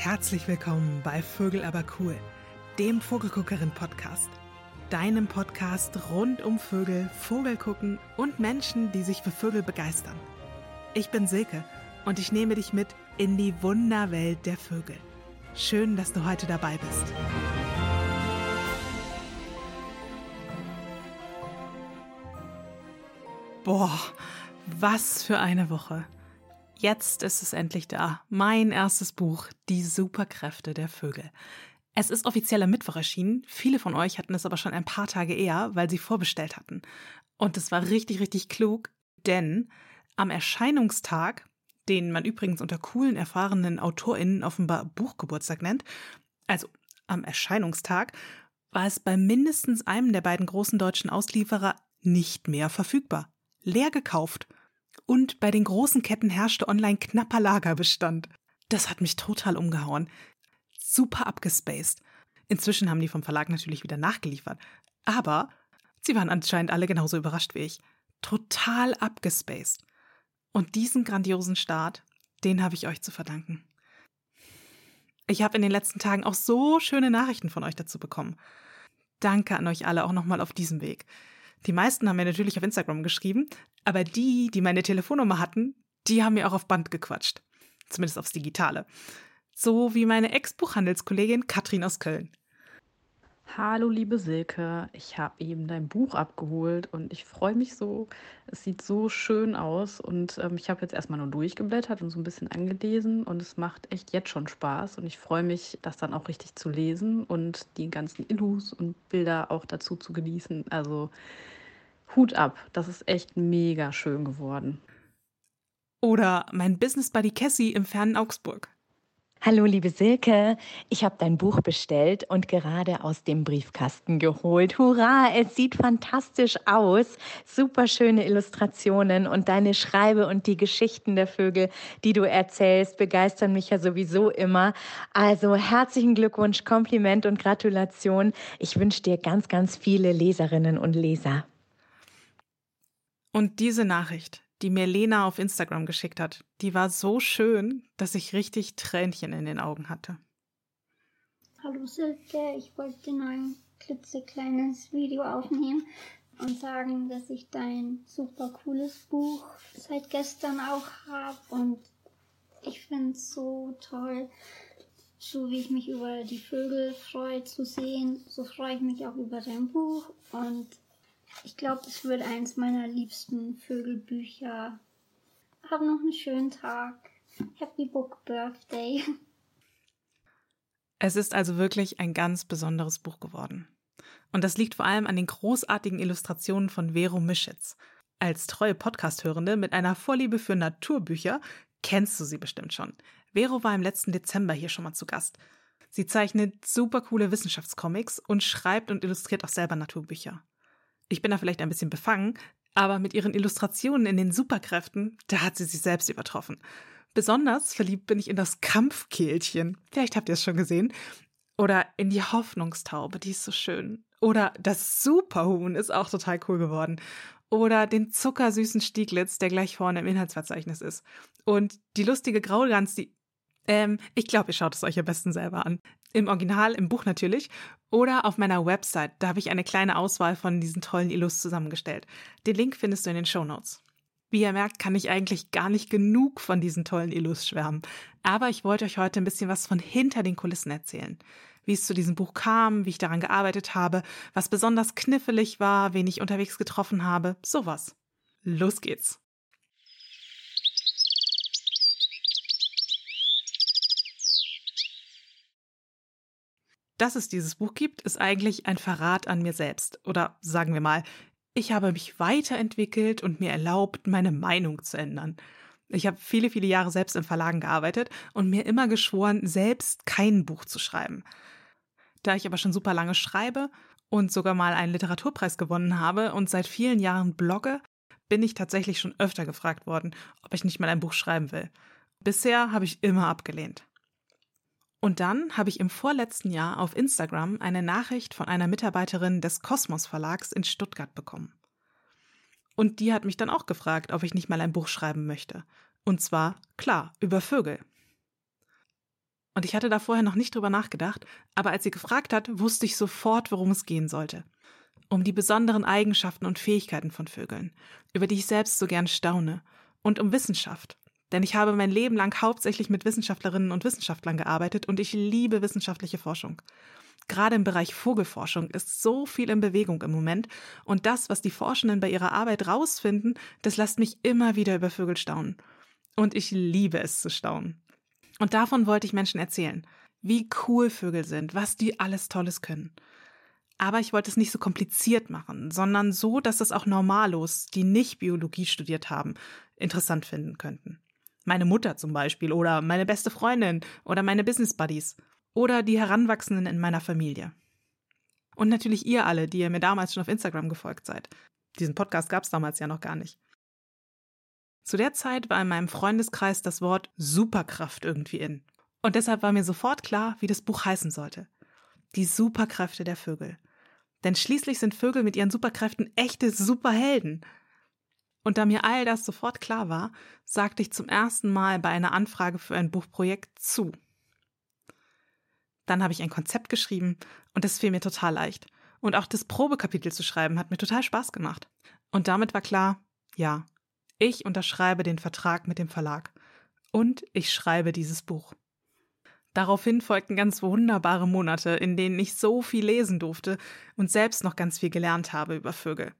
Herzlich willkommen bei Vögel aber cool, dem Vogelguckerin Podcast. Deinem Podcast rund um Vögel, Vogelgucken und Menschen, die sich für Vögel begeistern. Ich bin Silke und ich nehme dich mit in die Wunderwelt der Vögel. Schön, dass du heute dabei bist. Boah, was für eine Woche. Jetzt ist es endlich da. Mein erstes Buch, Die Superkräfte der Vögel. Es ist offiziell am Mittwoch erschienen. Viele von euch hatten es aber schon ein paar Tage eher, weil sie vorbestellt hatten. Und es war richtig, richtig klug, denn am Erscheinungstag, den man übrigens unter coolen, erfahrenen AutorInnen offenbar Buchgeburtstag nennt, also am Erscheinungstag, war es bei mindestens einem der beiden großen deutschen Auslieferer nicht mehr verfügbar. Leer gekauft und bei den großen Ketten herrschte online knapper Lagerbestand. Das hat mich total umgehauen. Super abgespaced. Inzwischen haben die vom Verlag natürlich wieder nachgeliefert. Aber sie waren anscheinend alle genauso überrascht wie ich. Total abgespaced. Und diesen grandiosen Start, den habe ich euch zu verdanken. Ich habe in den letzten Tagen auch so schöne Nachrichten von euch dazu bekommen. Danke an euch alle auch nochmal auf diesem Weg. Die meisten haben mir natürlich auf Instagram geschrieben, aber die, die meine Telefonnummer hatten, die haben mir auch auf Band gequatscht. Zumindest aufs Digitale. So wie meine Ex-Buchhandelskollegin Katrin aus Köln. Hallo liebe Silke, ich habe eben dein Buch abgeholt und ich freue mich so. Es sieht so schön aus und ähm, ich habe jetzt erstmal nur durchgeblättert und so ein bisschen angelesen und es macht echt jetzt schon Spaß und ich freue mich, das dann auch richtig zu lesen und die ganzen Illus und Bilder auch dazu zu genießen. Also Hut ab, das ist echt mega schön geworden. Oder mein Business Buddy Cassie im fernen Augsburg. Hallo liebe Silke, ich habe dein Buch bestellt und gerade aus dem Briefkasten geholt. Hurra, es sieht fantastisch aus. Super schöne Illustrationen und deine Schreibe und die Geschichten der Vögel, die du erzählst, begeistern mich ja sowieso immer. Also herzlichen Glückwunsch, Kompliment und Gratulation. Ich wünsche dir ganz, ganz viele Leserinnen und Leser. Und diese Nachricht, die mir Lena auf Instagram geschickt hat, die war so schön, dass ich richtig Tränchen in den Augen hatte. Hallo Silke, ich wollte nur ein klitzekleines Video aufnehmen und sagen, dass ich dein super cooles Buch seit gestern auch habe und ich finde es so toll, so wie ich mich über die Vögel freue zu sehen, so freue ich mich auch über dein Buch und ich glaube, es wird eins meiner liebsten Vögelbücher. Hab noch einen schönen Tag. Happy Book Birthday. Es ist also wirklich ein ganz besonderes Buch geworden. Und das liegt vor allem an den großartigen Illustrationen von Vero Mischitz. Als treue Podcast-Hörende mit einer Vorliebe für Naturbücher kennst du sie bestimmt schon. Vero war im letzten Dezember hier schon mal zu Gast. Sie zeichnet super coole Wissenschaftscomics und schreibt und illustriert auch selber Naturbücher. Ich bin da vielleicht ein bisschen befangen, aber mit ihren Illustrationen in den Superkräften, da hat sie sich selbst übertroffen. Besonders verliebt bin ich in das Kampfkehlchen. Vielleicht habt ihr es schon gesehen. Oder in die Hoffnungstaube, die ist so schön. Oder das Superhuhn ist auch total cool geworden. Oder den zuckersüßen Stieglitz, der gleich vorne im Inhaltsverzeichnis ist. Und die lustige Graulgans, die ähm, ich glaube, ihr schaut es euch am besten selber an. Im Original, im Buch natürlich. Oder auf meiner Website. Da habe ich eine kleine Auswahl von diesen tollen Illus zusammengestellt. Den Link findest du in den Show Notes. Wie ihr merkt, kann ich eigentlich gar nicht genug von diesen tollen Illus schwärmen. Aber ich wollte euch heute ein bisschen was von hinter den Kulissen erzählen. Wie es zu diesem Buch kam, wie ich daran gearbeitet habe, was besonders knifflig war, wen ich unterwegs getroffen habe, sowas. Los geht's. Dass es dieses Buch gibt, ist eigentlich ein Verrat an mir selbst. Oder sagen wir mal, ich habe mich weiterentwickelt und mir erlaubt, meine Meinung zu ändern. Ich habe viele, viele Jahre selbst in Verlagen gearbeitet und mir immer geschworen, selbst kein Buch zu schreiben. Da ich aber schon super lange schreibe und sogar mal einen Literaturpreis gewonnen habe und seit vielen Jahren blogge, bin ich tatsächlich schon öfter gefragt worden, ob ich nicht mal ein Buch schreiben will. Bisher habe ich immer abgelehnt. Und dann habe ich im vorletzten Jahr auf Instagram eine Nachricht von einer Mitarbeiterin des Kosmos Verlags in Stuttgart bekommen. Und die hat mich dann auch gefragt, ob ich nicht mal ein Buch schreiben möchte. Und zwar, klar, über Vögel. Und ich hatte da vorher noch nicht drüber nachgedacht, aber als sie gefragt hat, wusste ich sofort, worum es gehen sollte. Um die besonderen Eigenschaften und Fähigkeiten von Vögeln, über die ich selbst so gern staune, und um Wissenschaft. Denn ich habe mein Leben lang hauptsächlich mit Wissenschaftlerinnen und Wissenschaftlern gearbeitet und ich liebe wissenschaftliche Forschung. Gerade im Bereich Vogelforschung ist so viel in Bewegung im Moment und das, was die Forschenden bei ihrer Arbeit rausfinden, das lässt mich immer wieder über Vögel staunen. Und ich liebe es zu staunen. Und davon wollte ich Menschen erzählen, wie cool Vögel sind, was die alles Tolles können. Aber ich wollte es nicht so kompliziert machen, sondern so, dass es auch Normalos, die nicht Biologie studiert haben, interessant finden könnten. Meine Mutter zum Beispiel oder meine beste Freundin oder meine Business Buddies oder die Heranwachsenden in meiner Familie. Und natürlich ihr alle, die ihr mir damals schon auf Instagram gefolgt seid. Diesen Podcast gab es damals ja noch gar nicht. Zu der Zeit war in meinem Freundeskreis das Wort Superkraft irgendwie in. Und deshalb war mir sofort klar, wie das Buch heißen sollte. Die Superkräfte der Vögel. Denn schließlich sind Vögel mit ihren Superkräften echte Superhelden. Und da mir all das sofort klar war, sagte ich zum ersten Mal bei einer Anfrage für ein Buchprojekt zu. Dann habe ich ein Konzept geschrieben und das fiel mir total leicht. Und auch das Probekapitel zu schreiben hat mir total Spaß gemacht. Und damit war klar, ja, ich unterschreibe den Vertrag mit dem Verlag. Und ich schreibe dieses Buch. Daraufhin folgten ganz wunderbare Monate, in denen ich so viel lesen durfte und selbst noch ganz viel gelernt habe über Vögel.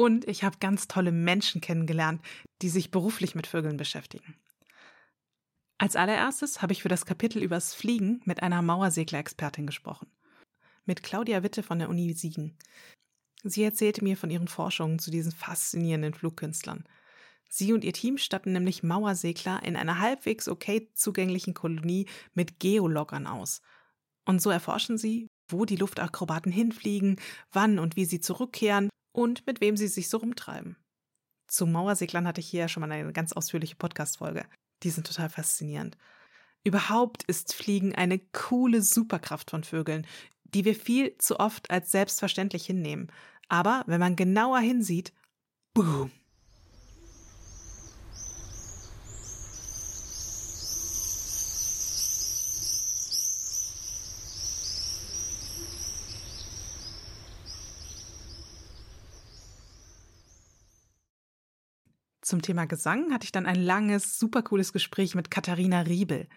Und ich habe ganz tolle Menschen kennengelernt, die sich beruflich mit Vögeln beschäftigen. Als allererstes habe ich für das Kapitel übers Fliegen mit einer Mauersegler-Expertin gesprochen. Mit Claudia Witte von der Uni Siegen. Sie erzählte mir von ihren Forschungen zu diesen faszinierenden Flugkünstlern. Sie und ihr Team statten nämlich Mauersegler in einer halbwegs okay zugänglichen Kolonie mit Geologgern aus. Und so erforschen sie, wo die Luftakrobaten hinfliegen, wann und wie sie zurückkehren und mit wem sie sich so rumtreiben. Zu Mauerseglern hatte ich hier ja schon mal eine ganz ausführliche Podcast-Folge. Die sind total faszinierend. Überhaupt ist Fliegen eine coole Superkraft von Vögeln, die wir viel zu oft als selbstverständlich hinnehmen. Aber wenn man genauer hinsieht, boom, Zum Thema Gesang hatte ich dann ein langes, super cooles Gespräch mit Katharina Riebel.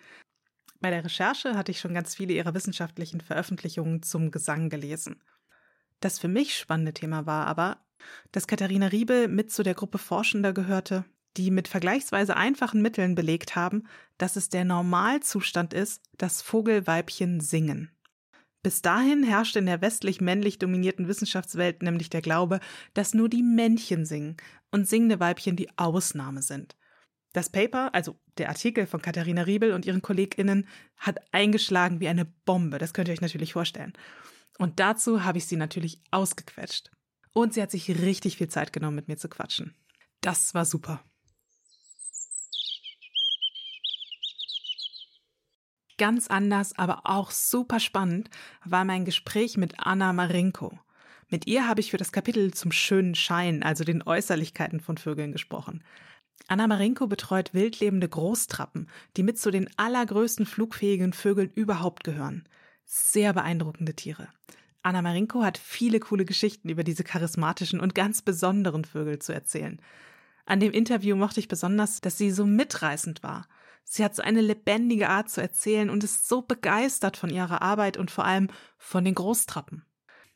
Bei der Recherche hatte ich schon ganz viele ihrer wissenschaftlichen Veröffentlichungen zum Gesang gelesen. Das für mich spannende Thema war aber, dass Katharina Riebel mit zu der Gruppe Forschender gehörte, die mit vergleichsweise einfachen Mitteln belegt haben, dass es der Normalzustand ist, dass Vogelweibchen singen. Bis dahin herrschte in der westlich männlich dominierten Wissenschaftswelt nämlich der Glaube, dass nur die Männchen singen und singende Weibchen die Ausnahme sind. Das Paper, also der Artikel von Katharina Riebel und ihren KollegInnen, hat eingeschlagen wie eine Bombe. Das könnt ihr euch natürlich vorstellen. Und dazu habe ich sie natürlich ausgequetscht. Und sie hat sich richtig viel Zeit genommen, mit mir zu quatschen. Das war super. Ganz anders, aber auch super spannend war mein Gespräch mit Anna Marinko. Mit ihr habe ich für das Kapitel zum schönen Schein, also den Äußerlichkeiten von Vögeln gesprochen. Anna Marinko betreut wildlebende Großtrappen, die mit zu den allergrößten flugfähigen Vögeln überhaupt gehören. Sehr beeindruckende Tiere. Anna Marinko hat viele coole Geschichten über diese charismatischen und ganz besonderen Vögel zu erzählen. An dem Interview mochte ich besonders, dass sie so mitreißend war. Sie hat so eine lebendige Art zu erzählen und ist so begeistert von ihrer Arbeit und vor allem von den Großtrappen.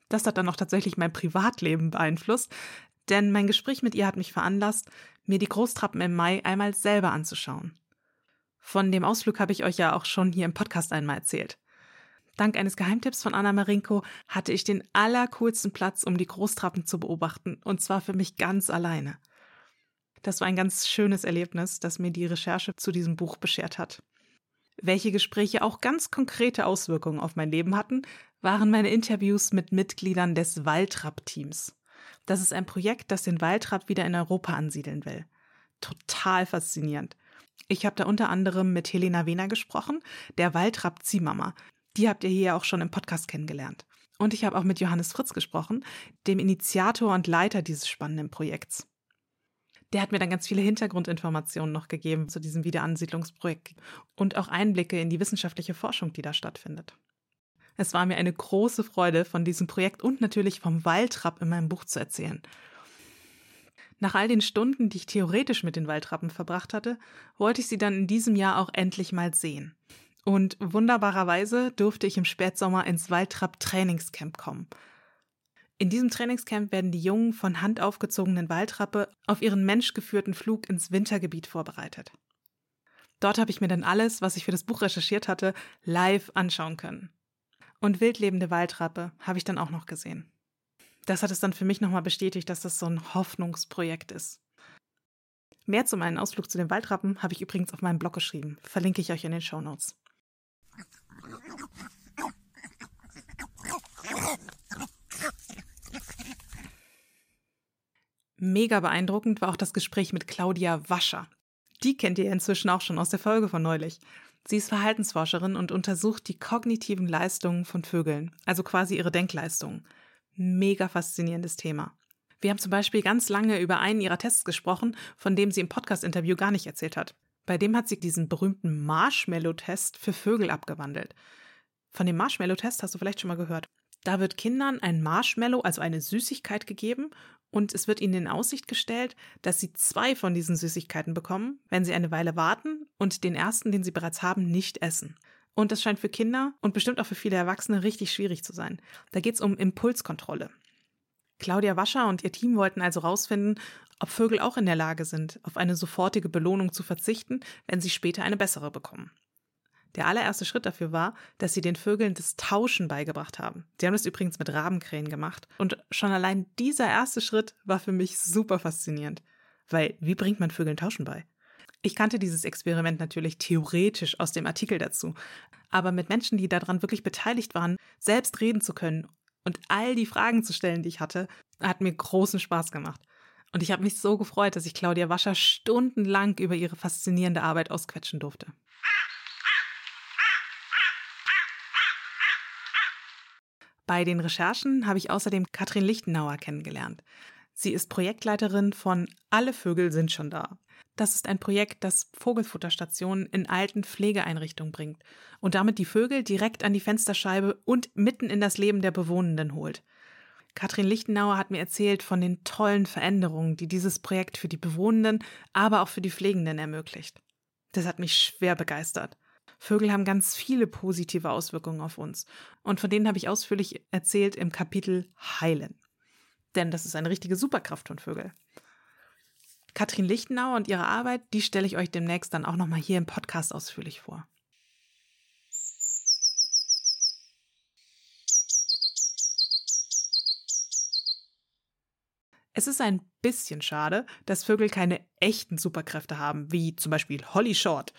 Das hat dann auch tatsächlich mein Privatleben beeinflusst, denn mein Gespräch mit ihr hat mich veranlasst, mir die Großtrappen im Mai einmal selber anzuschauen. Von dem Ausflug habe ich euch ja auch schon hier im Podcast einmal erzählt. Dank eines Geheimtipps von Anna Marinko hatte ich den allercoolsten Platz, um die Großtrappen zu beobachten, und zwar für mich ganz alleine. Das war ein ganz schönes Erlebnis, das mir die Recherche zu diesem Buch beschert hat. Welche Gespräche auch ganz konkrete Auswirkungen auf mein Leben hatten, waren meine Interviews mit Mitgliedern des Waldrapp-Teams. Das ist ein Projekt, das den Waldrapp wieder in Europa ansiedeln will. Total faszinierend. Ich habe da unter anderem mit Helena Wehner gesprochen, der Waldrapp-Ziehmama. Die habt ihr hier auch schon im Podcast kennengelernt. Und ich habe auch mit Johannes Fritz gesprochen, dem Initiator und Leiter dieses spannenden Projekts. Der hat mir dann ganz viele Hintergrundinformationen noch gegeben zu diesem Wiederansiedlungsprojekt und auch Einblicke in die wissenschaftliche Forschung, die da stattfindet. Es war mir eine große Freude, von diesem Projekt und natürlich vom Waldrapp in meinem Buch zu erzählen. Nach all den Stunden, die ich theoretisch mit den Waldrappen verbracht hatte, wollte ich sie dann in diesem Jahr auch endlich mal sehen. Und wunderbarerweise durfte ich im Spätsommer ins Waldrapp-Trainingscamp kommen. In diesem Trainingscamp werden die Jungen von Hand aufgezogenen Waldrappe auf ihren menschgeführten Flug ins Wintergebiet vorbereitet. Dort habe ich mir dann alles, was ich für das Buch recherchiert hatte, live anschauen können. Und wildlebende Waldrappe habe ich dann auch noch gesehen. Das hat es dann für mich nochmal bestätigt, dass das so ein Hoffnungsprojekt ist. Mehr zu meinem Ausflug zu den Waldrappen habe ich übrigens auf meinem Blog geschrieben. Verlinke ich euch in den Show Notes. Mega beeindruckend war auch das Gespräch mit Claudia Wascher. Die kennt ihr inzwischen auch schon aus der Folge von neulich. Sie ist Verhaltensforscherin und untersucht die kognitiven Leistungen von Vögeln, also quasi ihre Denkleistungen. Mega faszinierendes Thema. Wir haben zum Beispiel ganz lange über einen ihrer Tests gesprochen, von dem sie im Podcast-Interview gar nicht erzählt hat. Bei dem hat sie diesen berühmten Marshmallow-Test für Vögel abgewandelt. Von dem Marshmallow-Test hast du vielleicht schon mal gehört. Da wird Kindern ein Marshmallow, also eine Süßigkeit, gegeben und es wird ihnen in Aussicht gestellt, dass sie zwei von diesen Süßigkeiten bekommen, wenn sie eine Weile warten und den ersten, den sie bereits haben, nicht essen. Und das scheint für Kinder und bestimmt auch für viele Erwachsene richtig schwierig zu sein. Da geht es um Impulskontrolle. Claudia Wascher und ihr Team wollten also herausfinden, ob Vögel auch in der Lage sind, auf eine sofortige Belohnung zu verzichten, wenn sie später eine bessere bekommen. Der allererste Schritt dafür war, dass sie den Vögeln das Tauschen beigebracht haben. Sie haben das übrigens mit Rabenkrähen gemacht. Und schon allein dieser erste Schritt war für mich super faszinierend. Weil, wie bringt man Vögeln Tauschen bei? Ich kannte dieses Experiment natürlich theoretisch aus dem Artikel dazu. Aber mit Menschen, die daran wirklich beteiligt waren, selbst reden zu können und all die Fragen zu stellen, die ich hatte, hat mir großen Spaß gemacht. Und ich habe mich so gefreut, dass ich Claudia Wascher stundenlang über ihre faszinierende Arbeit ausquetschen durfte. Bei den Recherchen habe ich außerdem Katrin Lichtenauer kennengelernt. Sie ist Projektleiterin von Alle Vögel sind schon da. Das ist ein Projekt, das Vogelfutterstationen in alten Pflegeeinrichtungen bringt und damit die Vögel direkt an die Fensterscheibe und mitten in das Leben der Bewohnenden holt. Katrin Lichtenauer hat mir erzählt von den tollen Veränderungen, die dieses Projekt für die Bewohnenden, aber auch für die Pflegenden ermöglicht. Das hat mich schwer begeistert. Vögel haben ganz viele positive Auswirkungen auf uns. Und von denen habe ich ausführlich erzählt im Kapitel Heilen. Denn das ist eine richtige Superkraft von Vögeln. Katrin Lichtenauer und ihre Arbeit, die stelle ich euch demnächst dann auch nochmal hier im Podcast ausführlich vor. Es ist ein bisschen schade, dass Vögel keine echten Superkräfte haben, wie zum Beispiel Holly Short.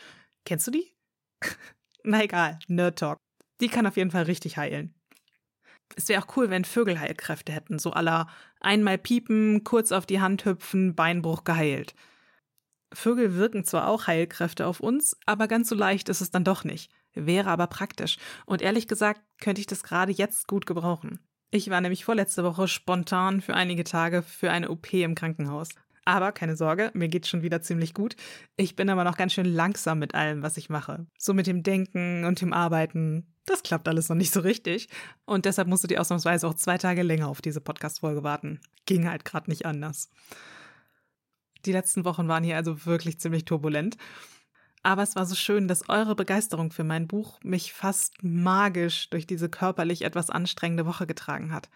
Kennst du die? Na egal, Nerd Talk. Die kann auf jeden Fall richtig heilen. Es wäre auch cool, wenn Vögel Heilkräfte hätten, so aller einmal piepen, kurz auf die Hand hüpfen, Beinbruch geheilt. Vögel wirken zwar auch Heilkräfte auf uns, aber ganz so leicht ist es dann doch nicht. Wäre aber praktisch. Und ehrlich gesagt könnte ich das gerade jetzt gut gebrauchen. Ich war nämlich vorletzte Woche spontan für einige Tage für eine OP im Krankenhaus. Aber keine Sorge, mir geht's schon wieder ziemlich gut. Ich bin aber noch ganz schön langsam mit allem, was ich mache. So mit dem Denken und dem Arbeiten. Das klappt alles noch nicht so richtig. Und deshalb musst du dir ausnahmsweise auch zwei Tage länger auf diese Podcast-Folge warten. Ging halt gerade nicht anders. Die letzten Wochen waren hier also wirklich ziemlich turbulent. Aber es war so schön, dass eure Begeisterung für mein Buch mich fast magisch durch diese körperlich etwas anstrengende Woche getragen hat.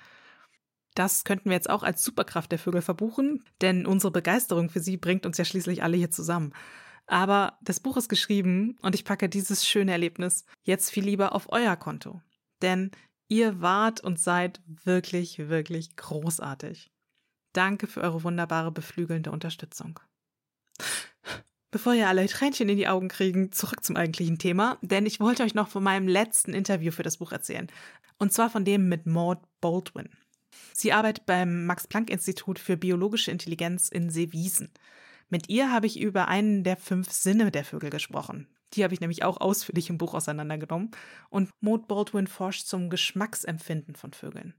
Das könnten wir jetzt auch als Superkraft der Vögel verbuchen, denn unsere Begeisterung für sie bringt uns ja schließlich alle hier zusammen. Aber das Buch ist geschrieben und ich packe dieses schöne Erlebnis jetzt viel lieber auf euer Konto. Denn ihr wart und seid wirklich, wirklich großartig. Danke für eure wunderbare, beflügelnde Unterstützung. Bevor ihr alle Tränchen in die Augen kriegen, zurück zum eigentlichen Thema, denn ich wollte euch noch von meinem letzten Interview für das Buch erzählen. Und zwar von dem mit Maud Baldwin. Sie arbeitet beim Max-Planck-Institut für biologische Intelligenz in Seewiesen. Mit ihr habe ich über einen der fünf Sinne der Vögel gesprochen. Die habe ich nämlich auch ausführlich im Buch auseinandergenommen. Und Maud Baldwin forscht zum Geschmacksempfinden von Vögeln.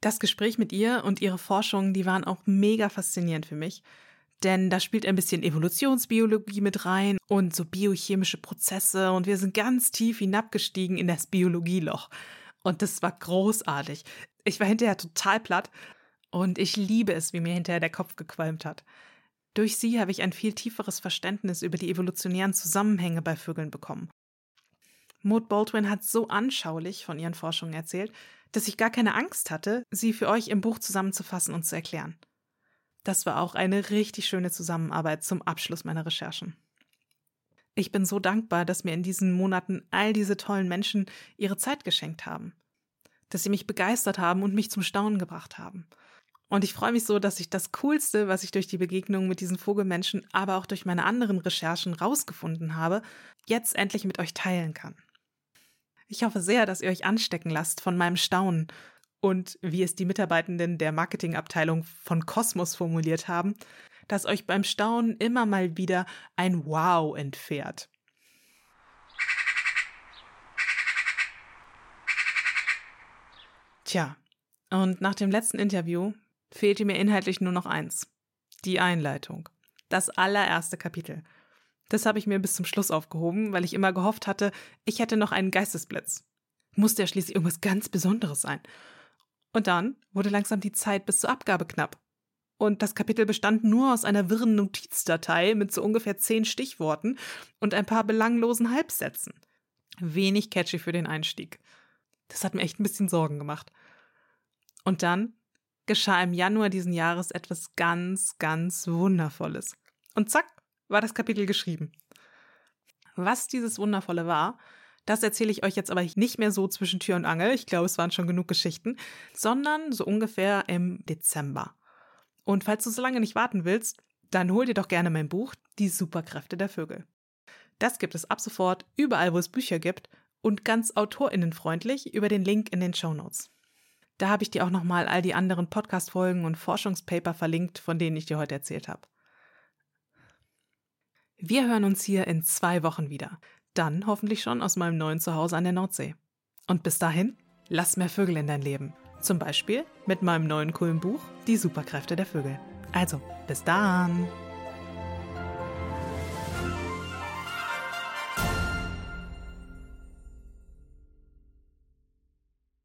Das Gespräch mit ihr und ihre Forschungen, die waren auch mega faszinierend für mich. denn da spielt ein bisschen Evolutionsbiologie mit rein und so biochemische Prozesse und wir sind ganz tief hinabgestiegen in das Biologieloch. Und das war großartig. Ich war hinterher total platt und ich liebe es, wie mir hinterher der Kopf gequalmt hat. Durch sie habe ich ein viel tieferes Verständnis über die evolutionären Zusammenhänge bei Vögeln bekommen. Maud Baldwin hat so anschaulich von ihren Forschungen erzählt, dass ich gar keine Angst hatte, sie für euch im Buch zusammenzufassen und zu erklären. Das war auch eine richtig schöne Zusammenarbeit zum Abschluss meiner Recherchen. Ich bin so dankbar, dass mir in diesen Monaten all diese tollen Menschen ihre Zeit geschenkt haben, dass sie mich begeistert haben und mich zum Staunen gebracht haben. Und ich freue mich so, dass ich das Coolste, was ich durch die Begegnung mit diesen Vogelmenschen, aber auch durch meine anderen Recherchen rausgefunden habe, jetzt endlich mit euch teilen kann. Ich hoffe sehr, dass ihr euch anstecken lasst von meinem Staunen und wie es die Mitarbeitenden der Marketingabteilung von Kosmos formuliert haben, dass euch beim Staunen immer mal wieder ein Wow entfährt. Tja, und nach dem letzten Interview fehlte mir inhaltlich nur noch eins. Die Einleitung. Das allererste Kapitel. Das habe ich mir bis zum Schluss aufgehoben, weil ich immer gehofft hatte, ich hätte noch einen Geistesblitz. Musste ja schließlich irgendwas ganz Besonderes sein. Und dann wurde langsam die Zeit bis zur Abgabe knapp. Und das Kapitel bestand nur aus einer wirren Notizdatei mit so ungefähr zehn Stichworten und ein paar belanglosen Halbsätzen. Wenig catchy für den Einstieg. Das hat mir echt ein bisschen Sorgen gemacht. Und dann geschah im Januar diesen Jahres etwas ganz, ganz Wundervolles. Und zack, war das Kapitel geschrieben. Was dieses Wundervolle war, das erzähle ich euch jetzt aber nicht mehr so zwischen Tür und Angel. Ich glaube, es waren schon genug Geschichten, sondern so ungefähr im Dezember. Und falls du so lange nicht warten willst, dann hol dir doch gerne mein Buch Die Superkräfte der Vögel. Das gibt es ab sofort überall, wo es Bücher gibt und ganz autorinnenfreundlich über den Link in den Show Notes. Da habe ich dir auch nochmal all die anderen Podcast-Folgen und Forschungspaper verlinkt, von denen ich dir heute erzählt habe. Wir hören uns hier in zwei Wochen wieder. Dann hoffentlich schon aus meinem neuen Zuhause an der Nordsee. Und bis dahin, lass mehr Vögel in dein Leben. Zum Beispiel mit meinem neuen coolen Buch Die Superkräfte der Vögel. Also, bis dann!